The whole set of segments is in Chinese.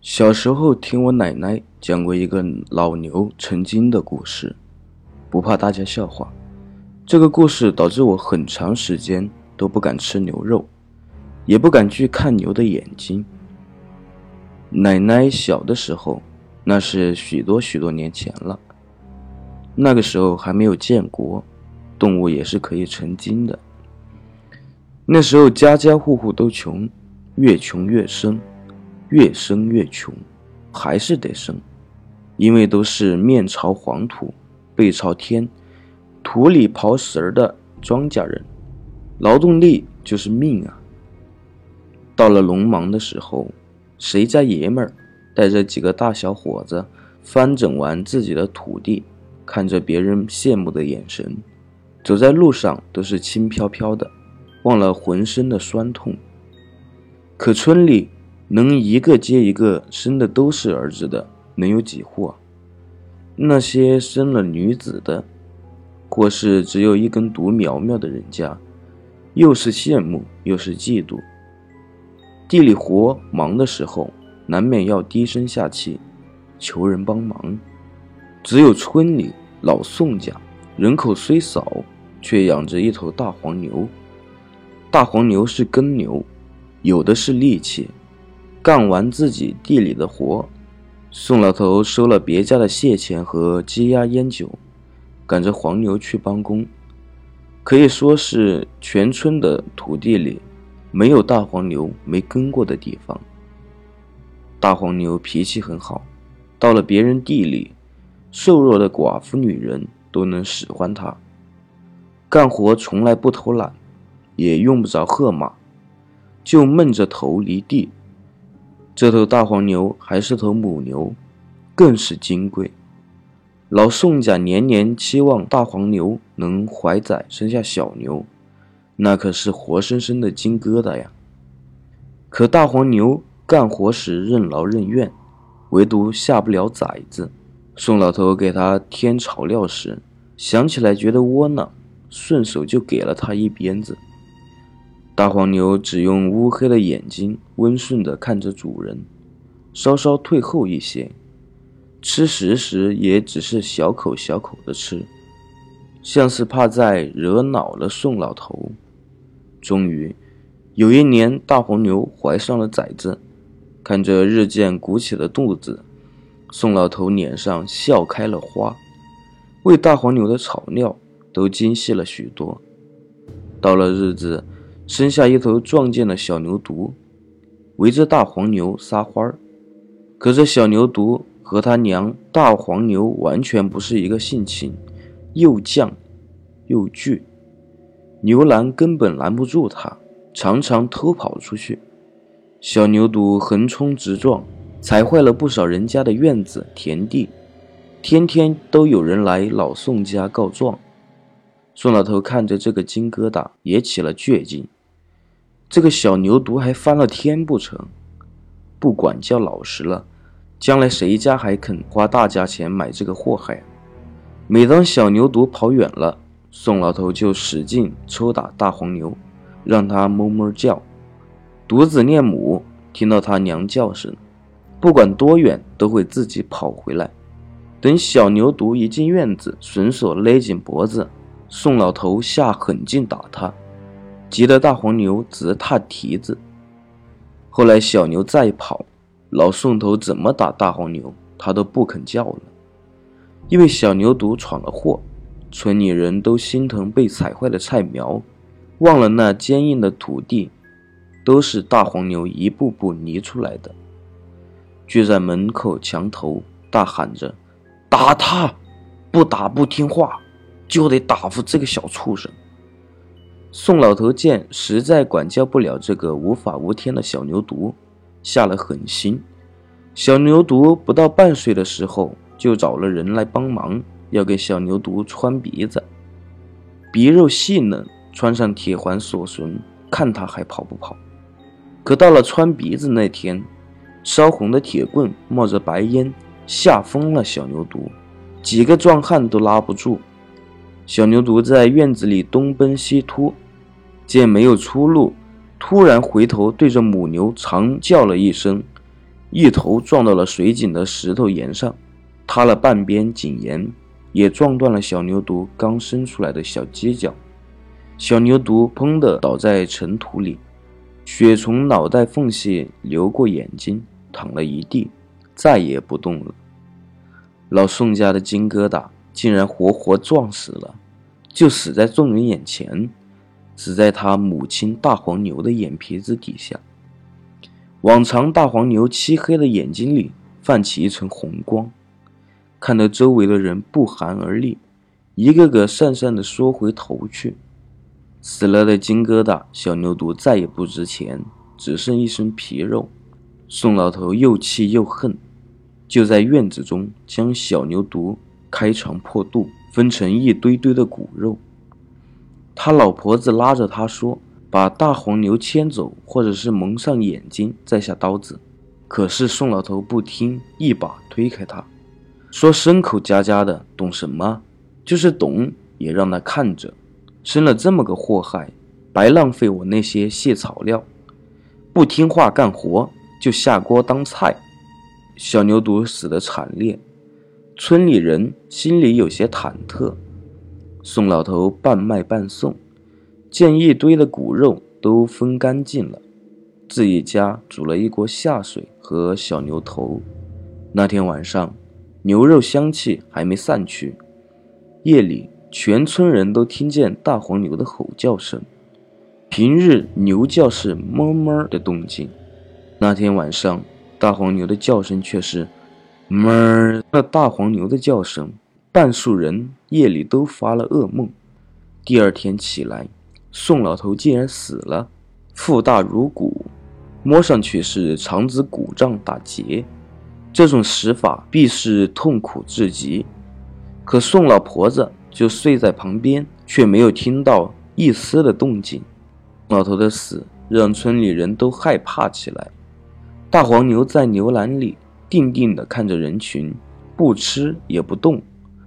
小时候听我奶奶讲过一个老牛成精的故事，不怕大家笑话。这个故事导致我很长时间都不敢吃牛肉，也不敢去看牛的眼睛。奶奶小的时候，那是许多许多年前了。那个时候还没有建国，动物也是可以成精的。那时候家家户户都穷，越穷越生。越生越穷，还是得生，因为都是面朝黄土背朝天，土里刨食儿的庄稼人，劳动力就是命啊。到了农忙的时候，谁家爷们儿带着几个大小伙子翻整完自己的土地，看着别人羡慕的眼神，走在路上都是轻飘飘的，忘了浑身的酸痛。可村里。能一个接一个生的都是儿子的，能有几户啊？那些生了女子的，或是只有一根独苗苗的人家，又是羡慕又是嫉妒。地里活忙的时候，难免要低声下气，求人帮忙。只有村里老宋家，人口虽少，却养着一头大黄牛。大黄牛是耕牛，有的是力气。干完自己地里的活，宋老头收了别家的蟹钱和鸡鸭烟酒，赶着黄牛去帮工，可以说是全村的土地里没有大黄牛没耕过的地方。大黄牛脾气很好，到了别人地里，瘦弱的寡妇女人都能使唤他。干活从来不偷懒，也用不着喝马，就闷着头犁地。这头大黄牛还是头母牛，更是金贵。老宋家年年期望大黄牛能怀崽生下小牛，那可是活生生的金疙瘩呀。可大黄牛干活时任劳任怨，唯独下不了崽子。宋老头给他添草料时，想起来觉得窝囊，顺手就给了他一鞭子。大黄牛只用乌黑的眼睛温顺地看着主人，稍稍退后一些，吃食时也只是小口小口的吃，像是怕再惹恼了宋老头。终于，有一年，大黄牛怀上了崽子，看着日渐鼓起的肚子，宋老头脸上笑开了花，喂大黄牛的草料都精细了许多。到了日子。生下一头撞见的小牛犊，围着大黄牛撒欢儿。可这小牛犊和他娘大黄牛完全不是一个性情，又犟又倔，牛栏根本拦不住它，常常偷跑出去。小牛犊横冲直撞，踩坏了不少人家的院子田地，天天都有人来老宋家告状。宋老头看着这个金疙瘩，也起了倔劲。这个小牛犊还翻了天不成？不管教老实了，将来谁家还肯花大价钱买这个祸害？每当小牛犊跑远了，宋老头就使劲抽打大黄牛，让它哞哞叫。犊子念母，听到它娘叫声，不管多远都会自己跑回来。等小牛犊一进院子，绳索勒紧脖子，宋老头下狠劲打它。急得大黄牛直踏蹄子。后来小牛再跑，老宋头怎么打大黄牛，他都不肯叫了，因为小牛犊闯了祸。村里人都心疼被踩坏的菜苗，忘了那坚硬的土地都是大黄牛一步步犁出来的。聚在门口墙头，大喊着：“打他！不打不听话，就得打服这个小畜生！”宋老头见实在管教不了这个无法无天的小牛犊，下了狠心。小牛犊不到半岁的时候，就找了人来帮忙，要给小牛犊穿鼻子。鼻肉细嫩，穿上铁环锁绳，看他还跑不跑。可到了穿鼻子那天，烧红的铁棍冒着白烟，吓疯了小牛犊，几个壮汉都拉不住。小牛犊在院子里东奔西突。见没有出路，突然回头对着母牛长叫了一声，一头撞到了水井的石头岩上，塌了半边井沿，也撞断了小牛犊刚生出来的小犄角。小牛犊砰的倒在尘土里，血从脑袋缝隙流过眼睛，淌了一地，再也不动了。老宋家的金疙瘩竟然活活撞死了，就死在众人眼前，死在他母亲大黄牛的眼皮子底下。往常大黄牛漆黑的眼睛里泛起一层红光，看得周围的人不寒而栗，一个个讪讪地缩回头去。死了的金疙瘩小牛犊再也不值钱，只剩一身皮肉。宋老头又气又恨，就在院子中将小牛犊开肠破肚，分成一堆堆的骨肉。他老婆子拉着他说。把大黄牛牵走，或者是蒙上眼睛再下刀子。可是宋老头不听，一把推开他，说：“牲口家家的，懂什么？就是懂，也让他看着。生了这么个祸害，白浪费我那些蟹草料。不听话干活，就下锅当菜。”小牛犊死得惨烈，村里人心里有些忐忑。宋老头半卖半送。见一堆的骨肉都分干净了，自己家煮了一锅下水和小牛头。那天晚上，牛肉香气还没散去，夜里全村人都听见大黄牛的吼叫声。平日牛叫是哞哞的动静，那天晚上大黄牛的叫声却是哞。那大黄牛的叫声，半数人夜里都发了噩梦。第二天起来。宋老头竟然死了，腹大如鼓，摸上去是肠子鼓胀打结，这种死法必是痛苦至极。可宋老婆子就睡在旁边，却没有听到一丝的动静。老头的死让村里人都害怕起来。大黄牛在牛栏里定定地看着人群，不吃也不动。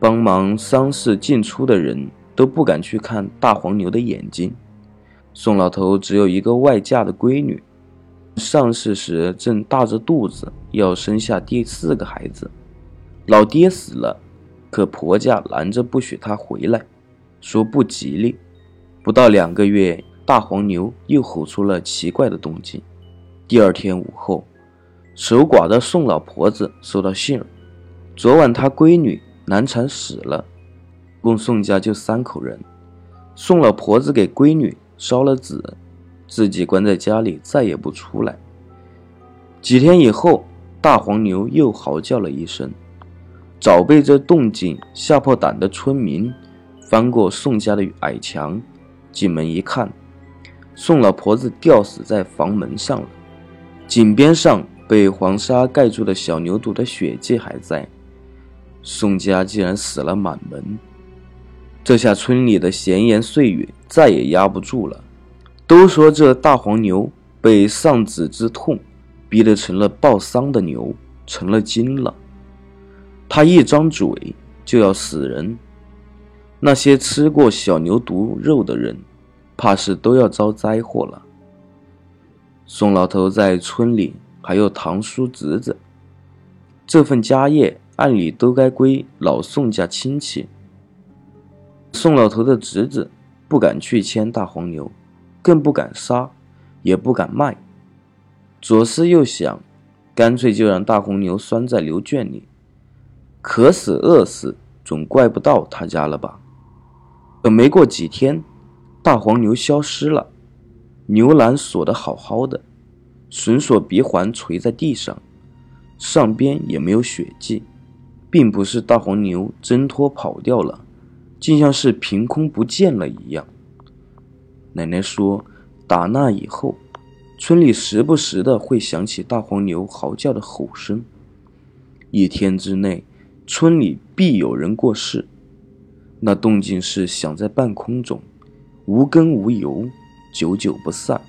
帮忙丧事进出的人。都不敢去看大黄牛的眼睛。宋老头只有一个外嫁的闺女，上世时正大着肚子要生下第四个孩子，老爹死了，可婆家拦着不许他回来，说不吉利。不到两个月，大黄牛又吼出了奇怪的动静。第二天午后，守寡的宋老婆子收到信儿，昨晚她闺女难产死了。共宋家就三口人，宋老婆子给闺女烧了纸，自己关在家里再也不出来。几天以后，大黄牛又嚎叫了一声，早被这动静吓破胆的村民翻过宋家的矮墙，进门一看，宋老婆子吊死在房门上了，井边上被黄沙盖住的小牛犊的血迹还在，宋家竟然死了满门。这下村里的闲言碎语再也压不住了，都说这大黄牛被丧子之痛逼得成了报丧的牛，成了精了。他一张嘴就要死人，那些吃过小牛犊肉的人，怕是都要遭灾祸了。宋老头在村里还有堂叔侄子，这份家业按理都该归老宋家亲戚。宋老头的侄子不敢去牵大黄牛，更不敢杀，也不敢卖。左思右想，干脆就让大黄牛拴在牛圈里，渴死饿死总怪不到他家了吧？可没过几天，大黄牛消失了，牛栏锁得好好的，绳索鼻环垂在地上，上边也没有血迹，并不是大黄牛挣脱跑掉了。竟像是凭空不见了一样。奶奶说，打那以后，村里时不时的会响起大黄牛嚎叫的吼声。一天之内，村里必有人过世。那动静是响在半空中，无根无由，久久不散，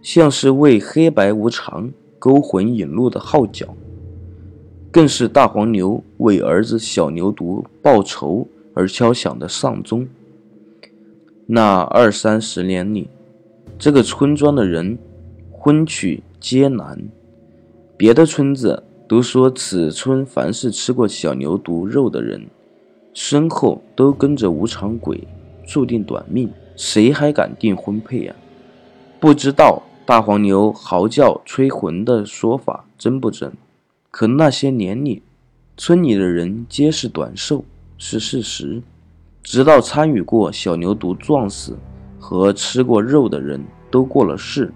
像是为黑白无常勾魂引路的号角，更是大黄牛为儿子小牛犊报仇。而敲响的丧钟。那二三十年里，这个村庄的人婚娶皆难，别的村子都说，此村凡是吃过小牛犊肉的人，身后都跟着无常鬼，注定短命。谁还敢订婚配呀？不知道大黄牛嚎叫催魂的说法真不真？可那些年里，村里的人皆是短寿，是事实。直到参与过小牛犊撞死和吃过肉的人都过了世，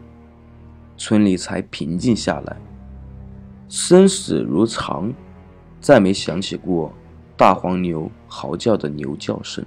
村里才平静下来。生死如常，再没响起过大黄牛嚎叫的牛叫声。